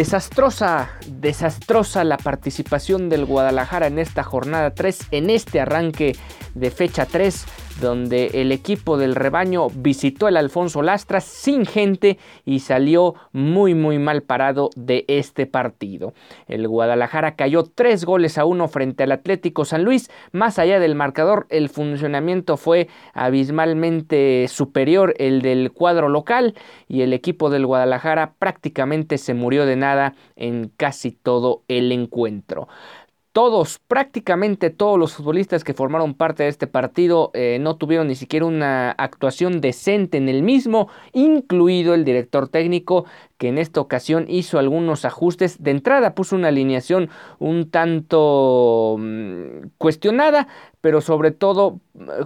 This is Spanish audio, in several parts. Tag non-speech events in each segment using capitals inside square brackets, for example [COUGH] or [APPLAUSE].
Desastrosa, desastrosa la participación del Guadalajara en esta jornada 3, en este arranque de fecha 3 donde el equipo del rebaño visitó el Alfonso Lastras sin gente y salió muy muy mal parado de este partido. El Guadalajara cayó tres goles a uno frente al Atlético San Luis. Más allá del marcador, el funcionamiento fue abismalmente superior el del cuadro local y el equipo del Guadalajara prácticamente se murió de nada en casi todo el encuentro todos, prácticamente todos los futbolistas que formaron parte de este partido eh, no tuvieron ni siquiera una actuación decente en el mismo, incluido el director técnico que en esta ocasión hizo algunos ajustes. De entrada puso una alineación un tanto mm, cuestionada, pero sobre todo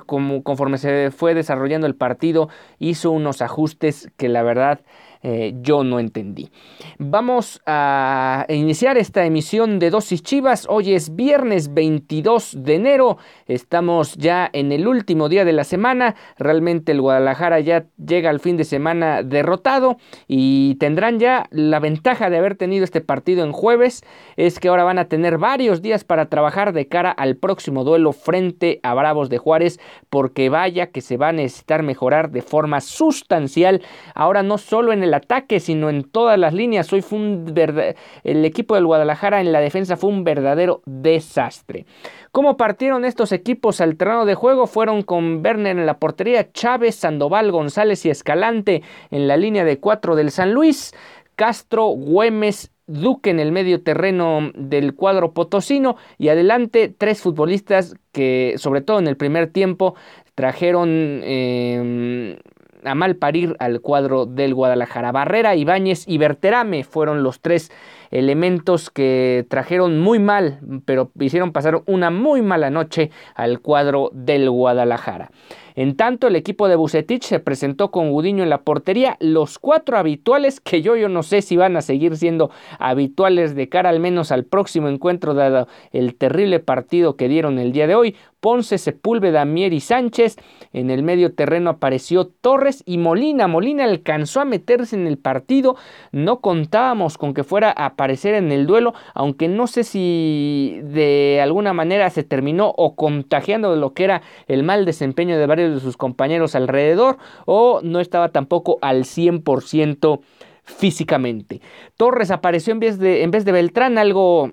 como, conforme se fue desarrollando el partido hizo unos ajustes que la verdad eh, yo no entendí. Vamos a iniciar esta emisión de Dosis Chivas. Hoy es viernes 22 de enero. Estamos ya en el último día de la semana. Realmente el Guadalajara ya llega al fin de semana derrotado y tendrán ya la ventaja de haber tenido este partido en jueves. Es que ahora van a tener varios días para trabajar de cara al próximo duelo frente a Bravos de Juárez porque vaya que se va a necesitar mejorar de forma sustancial. Ahora no solo en el ataque, sino en todas las líneas. Hoy fue un el equipo del Guadalajara en la defensa fue un verdadero desastre. ¿Cómo partieron estos equipos al terreno de juego? Fueron con Werner en la portería, Chávez, Sandoval, González y Escalante en la línea de cuatro del San Luis, Castro, Güemes, Duque en el medio terreno del cuadro potosino y adelante tres futbolistas que sobre todo en el primer tiempo trajeron em, a mal parir al cuadro del Guadalajara. Barrera, Ibáñez y Berterame fueron los tres elementos que trajeron muy mal, pero hicieron pasar una muy mala noche al cuadro del Guadalajara. En tanto, el equipo de Bucetich se presentó con Gudiño en la portería, los cuatro habituales que yo, yo no sé si van a seguir siendo habituales de cara al menos al próximo encuentro dado el terrible partido que dieron el día de hoy. Ponce, Sepúlveda, Mier y Sánchez. En el medio terreno apareció Torres y Molina. Molina alcanzó a meterse en el partido. No contábamos con que fuera a aparecer en el duelo, aunque no sé si de alguna manera se terminó o contagiando de lo que era el mal desempeño de varios de sus compañeros alrededor o no estaba tampoco al 100% físicamente. Torres apareció en vez de, en vez de Beltrán, algo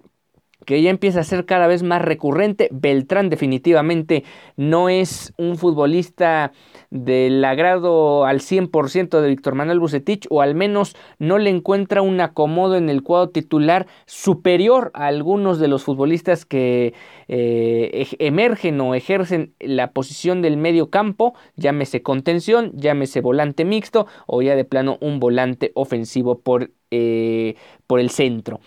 que ya empieza a ser cada vez más recurrente. Beltrán definitivamente no es un futbolista del agrado al 100% de Víctor Manuel Bucetich o al menos no le encuentra un acomodo en el cuadro titular superior a algunos de los futbolistas que eh, emergen o ejercen la posición del medio campo, llámese contención, llámese volante mixto o ya de plano un volante ofensivo por, eh, por el centro.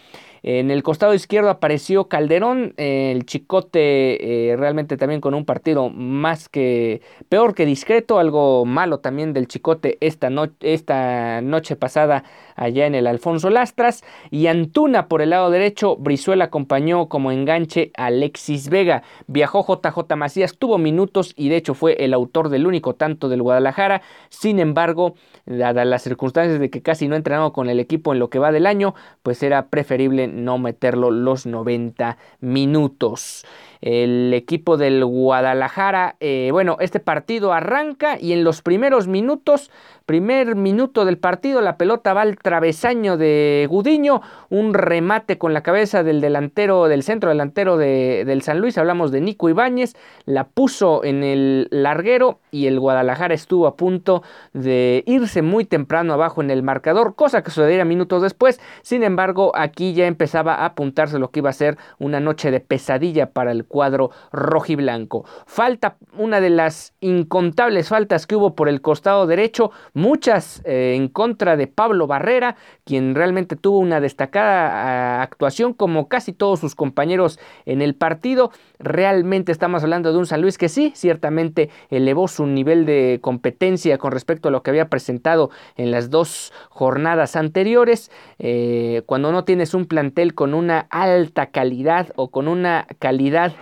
En el costado izquierdo apareció Calderón, el Chicote eh, realmente también con un partido más que peor que discreto, algo malo también del Chicote esta, esta noche pasada allá en el Alfonso Lastras. Y Antuna por el lado derecho, Brizuela acompañó como enganche a Alexis Vega, viajó JJ Macías, tuvo minutos y de hecho fue el autor del único tanto del Guadalajara, sin embargo, dadas las circunstancias de que casi no ha entrenado con el equipo en lo que va del año, pues era preferible no meterlo los 90 minutos. El equipo del Guadalajara. Eh, bueno, este partido arranca y en los primeros minutos Primer minuto del partido, la pelota va al travesaño de Gudiño, un remate con la cabeza del delantero, del centro delantero de, del San Luis, hablamos de Nico Ibáñez, la puso en el larguero y el Guadalajara estuvo a punto de irse muy temprano abajo en el marcador, cosa que sucedería minutos después, sin embargo aquí ya empezaba a apuntarse lo que iba a ser una noche de pesadilla para el cuadro rojiblanco. Falta una de las incontables faltas que hubo por el costado derecho, muchas eh, en contra de Pablo Barrera, quien realmente tuvo una destacada ah, actuación como casi todos sus compañeros en el partido. Realmente estamos hablando de un San Luis que sí, ciertamente elevó su nivel de competencia con respecto a lo que había presentado en las dos jornadas anteriores. Eh, cuando no tienes un plantel con una alta calidad o con una calidad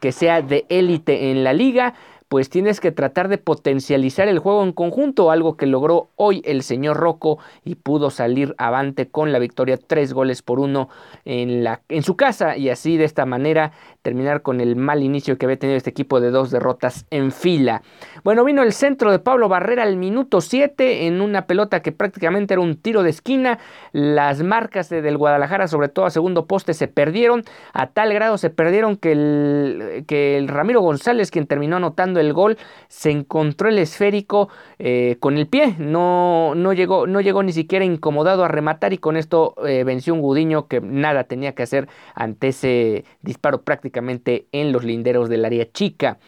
que sea de élite en la liga, pues tienes que tratar de potencializar el juego en conjunto, algo que logró hoy el señor Rocco y pudo salir avante con la victoria tres goles por uno en, la, en su casa y así de esta manera terminar con el mal inicio que había tenido este equipo de dos derrotas en fila. Bueno, vino el centro de Pablo Barrera al minuto 7 en una pelota que prácticamente era un tiro de esquina. Las marcas del Guadalajara, sobre todo a segundo poste, se perdieron. A tal grado se perdieron que el, que el Ramiro González, quien terminó anotando el gol, se encontró el esférico eh, con el pie, no, no, llegó, no llegó ni siquiera incomodado a rematar y con esto eh, venció un Gudiño que nada tenía que hacer ante ese disparo prácticamente en los linderos del área chica.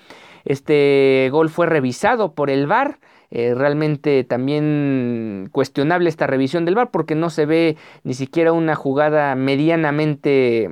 Este gol fue revisado por el VAR. Eh, realmente también cuestionable esta revisión del VAR porque no se ve ni siquiera una jugada medianamente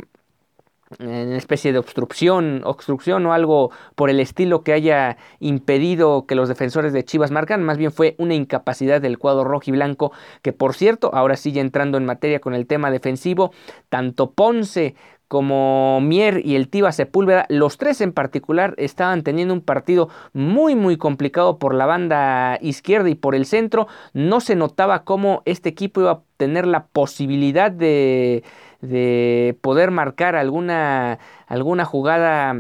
una especie de obstrucción, obstrucción o algo por el estilo que haya impedido que los defensores de Chivas marcan, más bien fue una incapacidad del cuadro rojo y blanco, que por cierto, ahora sigue entrando en materia con el tema defensivo, tanto Ponce como Mier y el Tiva Sepúlveda, los tres en particular estaban teniendo un partido muy muy complicado por la banda izquierda y por el centro, no se notaba cómo este equipo iba tener la posibilidad de de poder marcar alguna, alguna jugada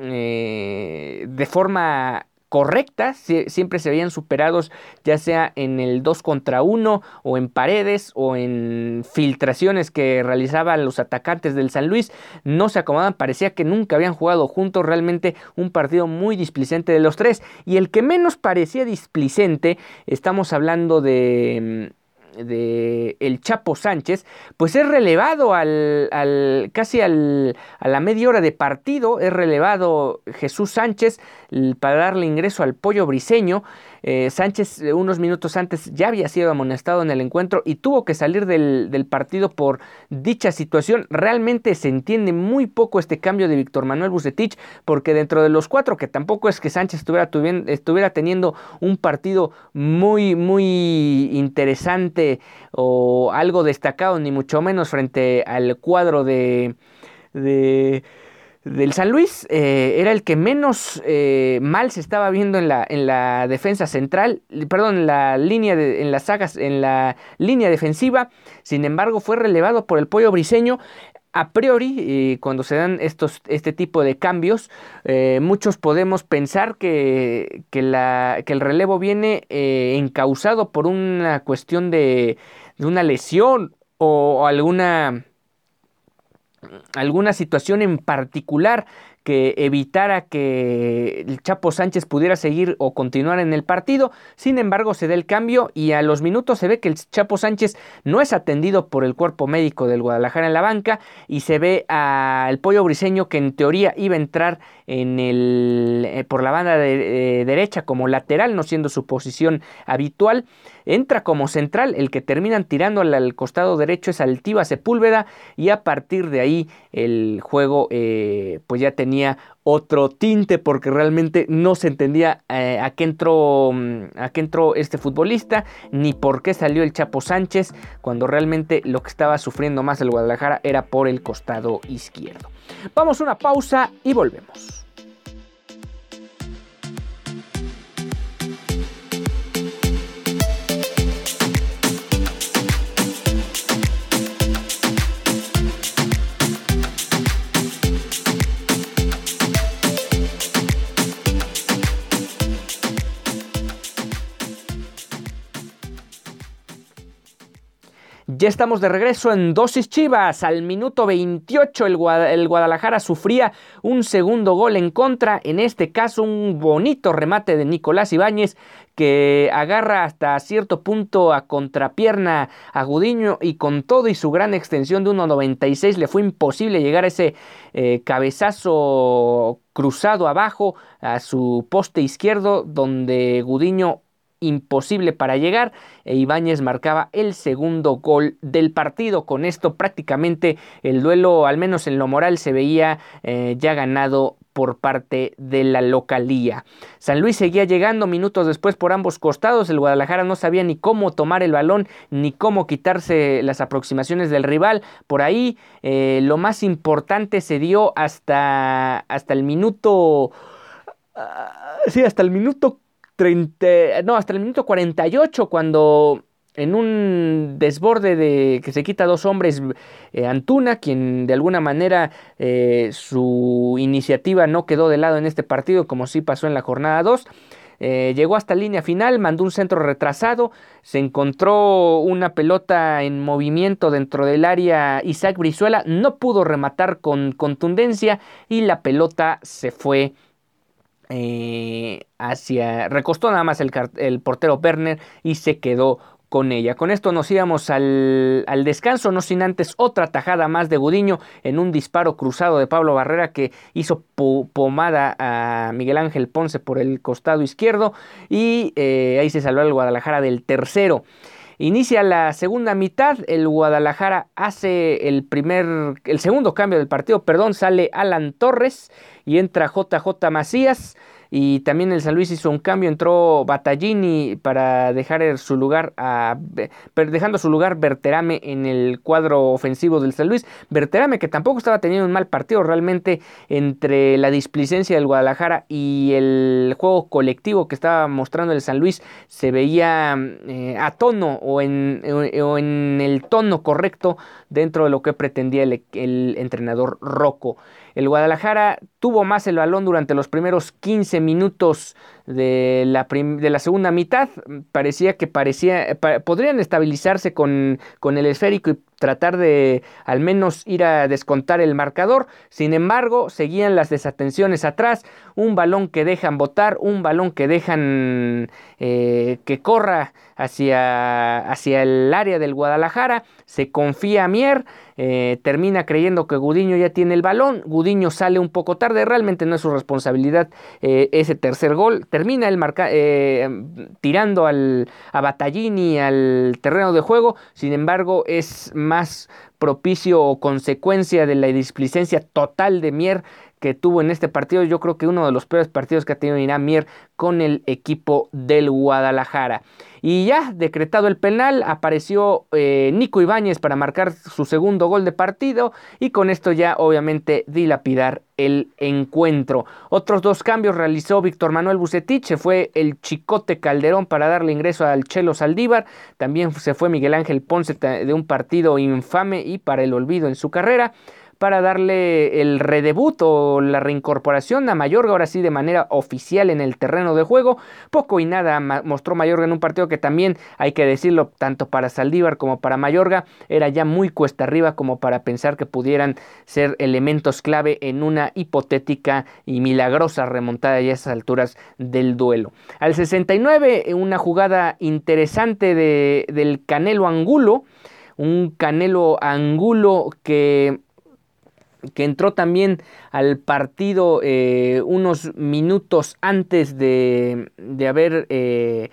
eh, de forma correcta, siempre se habían superados ya sea en el 2 contra 1 o en paredes o en filtraciones que realizaban los atacantes del San Luis, no se acomodaban, parecía que nunca habían jugado juntos, realmente un partido muy displicente de los tres y el que menos parecía displicente, estamos hablando de de el Chapo Sánchez, pues es relevado al, al casi al, a la media hora de partido, es relevado Jesús Sánchez para darle ingreso al pollo briseño. Eh, Sánchez eh, unos minutos antes ya había sido amonestado en el encuentro y tuvo que salir del, partido por dicha situación. Realmente se entiende muy poco este cambio de Víctor Manuel Bucetich porque dentro de los cuatro, que tampoco es que Sánchez estuviera, estuviera teniendo un partido muy, muy interesante o algo destacado, ni mucho menos frente al cuadro de... de del San Luis eh, era el que menos eh, mal se estaba viendo en la, en la defensa central, perdón, en la línea de, en las sagas, en la línea defensiva. Sin embargo, fue relevado por el pollo briseño. A priori, eh, cuando se dan estos, este tipo de cambios, muchos podemos pensar que, que, la, que el relevo viene encausado por una cuestión de, de una lesión o alguna alguna situación en particular que evitara que el Chapo Sánchez pudiera seguir o continuar en el partido. Sin embargo, se da el cambio y a los minutos se ve que el Chapo Sánchez no es atendido por el cuerpo médico del Guadalajara en la banca y se ve al Pollo Briseño que en teoría iba a entrar en el, eh, por la banda de, eh, derecha como lateral, no siendo su posición habitual. Entra como central, el que terminan tirando al, costado derecho es Altiva Sepúlveda y a partir de ahí el juego eh, pues ya tenía otro tinte porque realmente no se entendía a qué entró mm, a qué entró este futbolista ni por qué salió el Chapo Sánchez cuando realmente lo que estaba sufriendo más el Guadalajara era por el costado izquierdo. Vamos a una pausa y volvemos. Ya estamos de regreso en Dosis Chivas. Al minuto 28 el, Guadalajara sufría un segundo gol en contra. En este caso un bonito remate de Nicolás Ibáñez que agarra hasta cierto punto a contrapierna a Gudiño y con todo y su gran extensión de 1.96 le fue imposible llegar a ese eh, cabezazo cruzado abajo a su poste izquierdo donde Gudiño imposible para llegar e Ibáñez marcaba el segundo gol del partido. Con esto prácticamente el duelo, al menos en lo moral, se veía eh, ya ganado por parte de la localía. San Luis seguía llegando minutos después por ambos costados. El Guadalajara no sabía ni cómo tomar el balón ni cómo quitarse las aproximaciones del rival. Por ahí eh, lo más importante se dio hasta, hasta el minuto... Ah, sí, hasta el minuto no, hasta el minuto 48 cuando en un desborde de que se quita dos hombres, eh, Antuna, quien de alguna manera eh, su iniciativa no quedó de lado en este partido, como sí pasó en la jornada 2. Eh, llegó hasta línea final, mandó un centro retrasado, se encontró una pelota en movimiento dentro del área Isaac Brizuela, no pudo rematar con contundencia y la pelota se fue eh, hacia. Recostó nada más el, portero Werner y se quedó con ella. Con esto nos íbamos al, al, descanso, no sin antes otra tajada más de Gudiño en un disparo cruzado de Pablo Barrera que hizo pomada a Miguel Ángel Ponce por el costado izquierdo y eh, ahí se salvó el Guadalajara del tercero. Inicia la segunda mitad, el Guadalajara hace el primer, el segundo cambio del partido, perdón, sale Alan Torres y entra JJ Macías y también el San Luis hizo un cambio, entró Battaglini para dejar su lugar a, dejando su lugar Berterame en el cuadro ofensivo del San Luis. Berterame que tampoco estaba teniendo un mal partido realmente entre la displicencia del Guadalajara y el juego colectivo que estaba mostrando el San Luis se veía eh, a tono o en, o en, el tono correcto dentro de lo que pretendía el, el entrenador Rocco. El Guadalajara tuvo más el balón durante los primeros 15 minutos de la, de la segunda mitad. Parecía que parecía, podrían estabilizarse con, con el esférico y tratar de al menos ir a descontar el marcador. Sin embargo, seguían las desatenciones atrás. Un balón que dejan botar, un balón que dejan eh, que corra hacia, hacia el área del Guadalajara. Se confía a Mier. Eh, termina creyendo que Gudiño ya tiene el balón. Gudiño sale un poco tarde. Realmente no es su responsabilidad eh, ese tercer gol termina el marca, eh, tirando al, a Battaglini al terreno de juego, sin embargo es más propicio o consecuencia de la displicencia total de Mier que tuvo en este partido. Yo creo que uno de los peores partidos que ha tenido Irán Mier con el equipo del Guadalajara. Y ya decretado el penal, apareció eh, Nico Ibáñez para marcar su segundo gol de partido y con esto ya obviamente dilapidar el encuentro. Otros dos cambios realizó Víctor Manuel Bucetich, se fue el Chicote Calderón para darle ingreso al Chelo Saldívar, también se fue Miguel Ángel Ponce de un partido infame y para el olvido en su carrera para darle el redebut o la reincorporación a Mayorga, ahora sí de manera oficial en el terreno de juego. Poco y nada mostró Mayorga en un partido que también, hay que decirlo, tanto para Saldívar como para Mayorga, era ya muy cuesta arriba como para pensar que pudieran ser elementos clave en una hipotética y milagrosa remontada ya a esas alturas del duelo. Al 69, una jugada interesante de, del Canelo Angulo, un Canelo Angulo que que entró también al partido eh, unos minutos antes de, de haber, eh,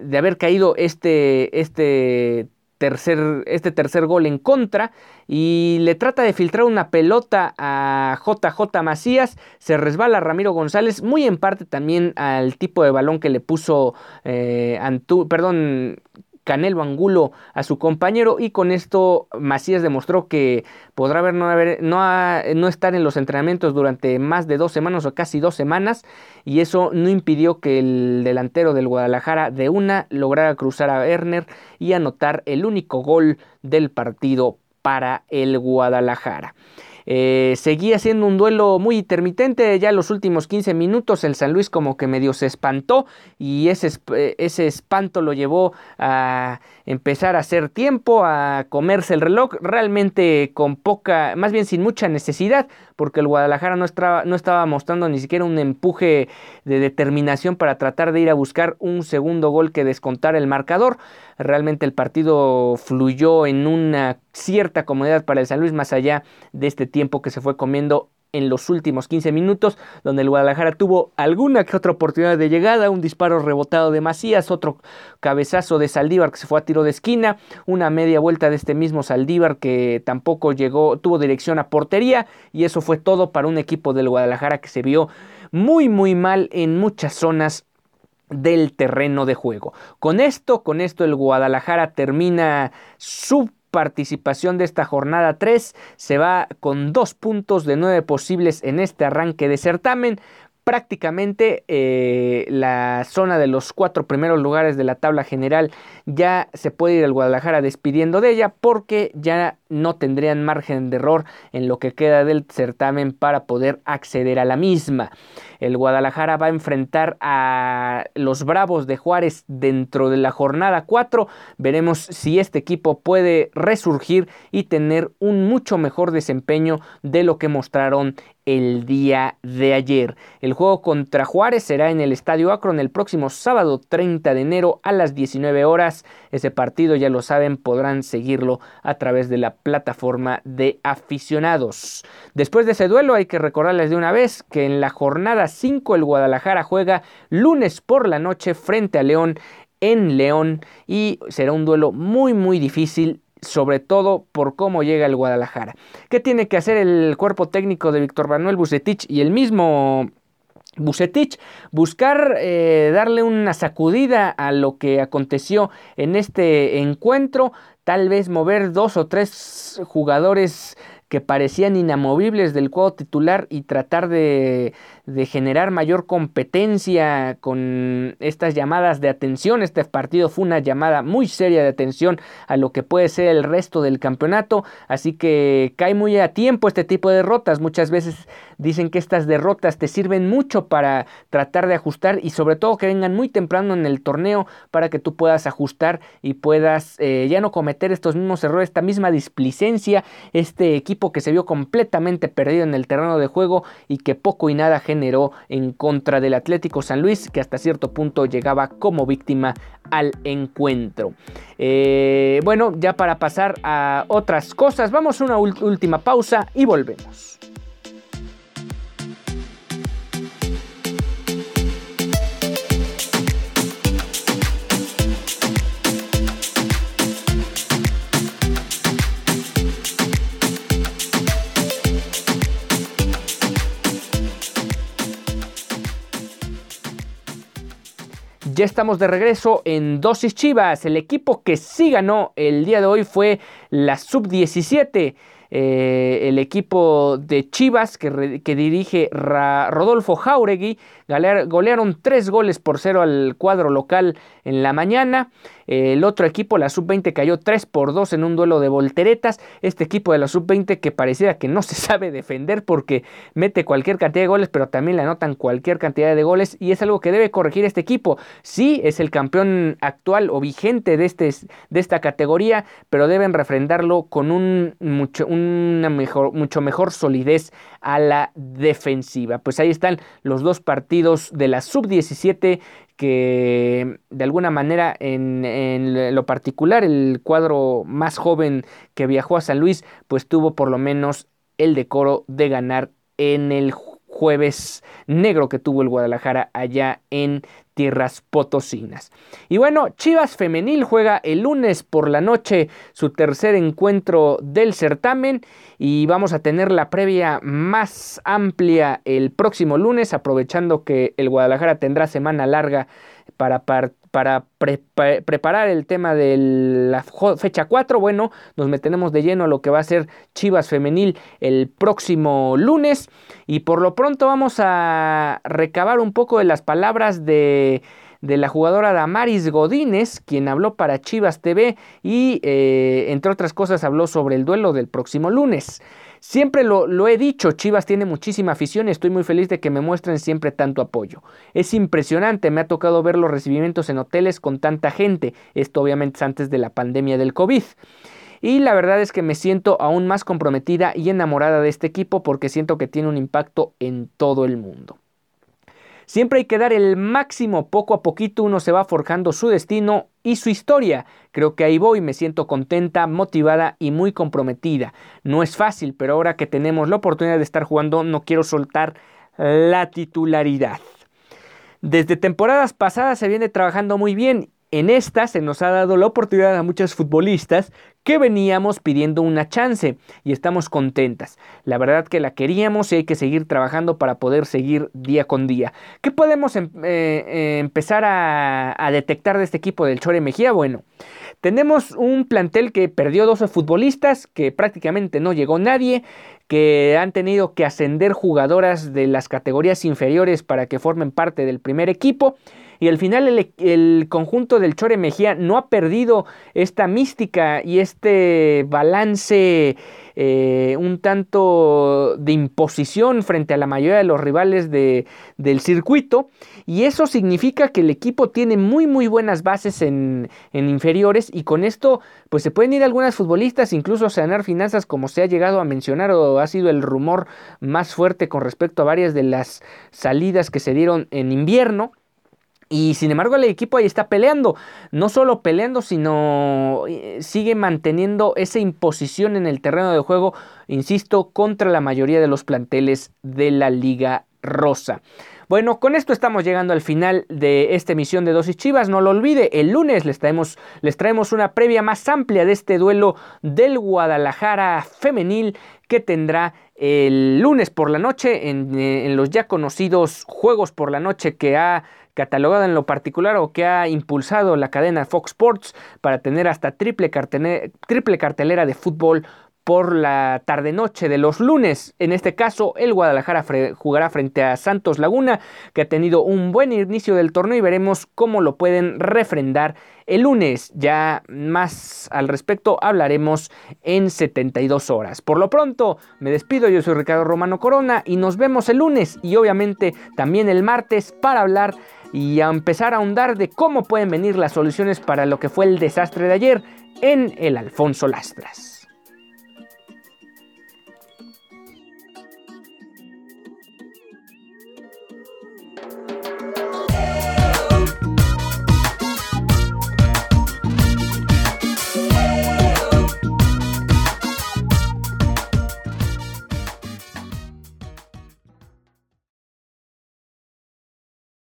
de haber caído este, este, tercer, este tercer gol en contra y le trata de filtrar una pelota a JJ Macías, se resbala Ramiro González, muy en parte también al tipo de balón que le puso eh, perdón, Canelo Angulo a su compañero y con esto Macías demostró que podrá haber no, haber, no, no estar en los entrenamientos durante más de dos semanas o casi dos semanas y eso no impidió que el delantero del Guadalajara de una lograra cruzar a Werner y anotar el único gol del partido para el Guadalajara. Eh, seguía siendo un duelo muy intermitente, ya en los últimos 15 minutos el San Luis como que medio se espantó y ese, ese espanto lo llevó a empezar a hacer tiempo, a comerse el reloj, realmente con poca, más bien sin mucha necesidad, porque el Guadalajara no estaba, no estaba mostrando ni siquiera un empuje de determinación para tratar de ir a buscar un segundo gol que descontar el marcador. Realmente el partido fluyó en una cierta comodidad para el San Luis, más allá de este tiempo que se fue comiendo en los últimos 15 minutos, donde el Guadalajara tuvo alguna que otra oportunidad de llegada, un disparo rebotado de Macías, otro cabezazo de Saldívar que se fue a tiro de esquina, una media vuelta de este mismo Saldívar que tampoco llegó, tuvo dirección a portería y eso fue todo para un equipo del Guadalajara que se vio muy muy mal en muchas zonas del terreno de juego. Con esto, con esto el Guadalajara termina su participación de esta jornada 3. Se va con dos puntos de nueve posibles en este arranque de certamen. Prácticamente eh, la zona de los cuatro primeros lugares de la tabla general ya se puede ir al Guadalajara despidiendo de ella porque ya no tendrían margen de error en lo que queda del certamen para poder acceder a la misma. El Guadalajara va a enfrentar a los Bravos de Juárez dentro de la jornada 4. Veremos si este equipo puede resurgir y tener un mucho mejor desempeño de lo que mostraron el día de ayer. El juego contra Juárez será en el Estadio Akron el próximo sábado 30 de enero a las 19 horas. Ese partido, ya lo saben, podrán seguirlo a través de la plataforma de aficionados. Después de ese duelo hay que recordarles de una vez que en la jornada 5 el Guadalajara juega lunes por la noche frente a León en León y será un duelo muy muy difícil sobre todo por cómo llega el Guadalajara. ¿Qué tiene que hacer el cuerpo técnico de Víctor Manuel Bucetich y el mismo Bucetich, buscar eh, darle una sacudida a lo que aconteció en este encuentro, tal vez mover dos o tres jugadores que parecían inamovibles del cuadro titular y tratar de, de, generar mayor competencia con estas llamadas de atención. Este partido fue una llamada muy seria de atención a lo que puede ser el resto del campeonato, así que cae muy a tiempo este tipo de derrotas. Muchas veces dicen que estas derrotas te sirven mucho para tratar de ajustar y sobre todo que vengan muy temprano en el torneo para que tú puedas ajustar y puedas eh, ya no cometer estos mismos errores, esta misma displicencia, este equipo que se vio completamente perdido en el terreno de juego y que poco y nada generó en contra del Atlético San Luis, que hasta cierto punto llegaba como víctima al encuentro. Eh, bueno, ya para pasar a otras cosas, vamos a una última pausa y volvemos. Estamos de regreso en Dosis Chivas. El equipo que sí ganó el día de hoy fue la Sub-17. Eh, el equipo de Chivas que, que dirige Rodolfo Jauregui golearon tres goles por cero al cuadro local en la mañana. El otro equipo, la sub-20, cayó 3 por 2 en un duelo de volteretas. Este equipo de la sub-20 que pareciera que no se [LAUGHS] sabe defender porque mete cualquier cantidad de goles, pero también le anotan cualquier cantidad de goles y es algo que debe corregir este equipo. Sí, es el campeón actual o vigente de, este, de esta categoría, pero deben refrendarlo con un mucho, una mejor, mucho mejor solidez a la defensiva. Pues ahí están los dos partidos de la sub-17 que de alguna manera en, lo particular el cuadro más joven que viajó a San Luis pues tuvo por lo menos el decoro de ganar en el jueves negro que tuvo el Guadalajara allá en tierras potosinas. Y bueno, Chivas Femenil juega el lunes por la noche su tercer encuentro del certamen y vamos a tener la previa más amplia el próximo lunes, aprovechando que el Guadalajara tendrá semana larga para, para, preparar el tema de la fecha 4. Bueno, nos metemos de lleno a lo que va a ser Chivas Femenil el próximo lunes. Y por lo pronto vamos a recabar un poco de las palabras de de la jugadora Damaris Godínez, quien habló para Chivas TV y, eh, entre otras cosas, habló sobre el duelo del próximo lunes. Siempre lo, he dicho, Chivas tiene muchísima afición y estoy muy feliz de que me muestren siempre tanto apoyo. Es impresionante, me ha tocado ver los recibimientos en hoteles con tanta gente, esto obviamente es antes de la pandemia del COVID. Y la verdad es que me siento aún más comprometida y enamorada de este equipo porque siento que tiene un impacto en todo el mundo. Siempre hay que dar el máximo, poco a poquito uno se va forjando su destino y su historia. Creo que ahí voy, me siento contenta, motivada y muy comprometida. No es fácil, pero ahora que tenemos la oportunidad de estar jugando no quiero soltar la titularidad. Desde temporadas pasadas se viene trabajando muy bien en esta se nos ha dado la oportunidad a muchos futbolistas que veníamos pidiendo una chance y estamos contentas. La verdad que la queríamos y hay que seguir trabajando para poder seguir día con día. ¿Qué podemos em, eh, eh, empezar a, a, detectar de este equipo del Chore Mejía? Bueno, tenemos un plantel que perdió 12 futbolistas, que prácticamente no llegó nadie, que han tenido que ascender jugadoras de las categorías inferiores para que formen parte del primer equipo. Y al final el, conjunto del Chore Mejía no ha perdido esta mística y este balance eh, un tanto de imposición frente a la mayoría de los rivales de, del circuito. Y eso significa que el equipo tiene muy muy buenas bases en, inferiores y con esto pues se pueden ir algunas futbolistas incluso sanar finanzas como se ha llegado a mencionar o ha sido el rumor más fuerte con respecto a varias de las salidas que se dieron en invierno y sin embargo el equipo ahí está peleando, no solo peleando, sino eh, sigue manteniendo esa imposición en el terreno de juego, insisto, contra la mayoría de los planteles de la Liga Rosa. Bueno, con esto estamos llegando al final de esta emisión de Dosis Chivas. No lo olvide, el lunes les traemos, les traemos una previa más amplia de este duelo del Guadalajara femenil que tendrá el lunes por la noche en, eh, en los ya conocidos Juegos por la Noche que ha catalogado en lo particular o que ha impulsado la cadena Fox Sports para tener hasta triple, triple cartelera de fútbol por la tarde-noche de los lunes. En este caso, el Guadalajara jugará frente a Santos Laguna, que ha tenido un buen inicio del torneo y veremos cómo lo pueden refrendar el lunes. Ya más al respecto hablaremos en 72 horas. Por lo pronto, me despido. Yo soy Ricardo Romano Corona y nos vemos el lunes y obviamente también el martes para hablar y a empezar a ahondar de cómo pueden venir las soluciones para lo que fue el desastre de ayer en el Alfonso Lastras.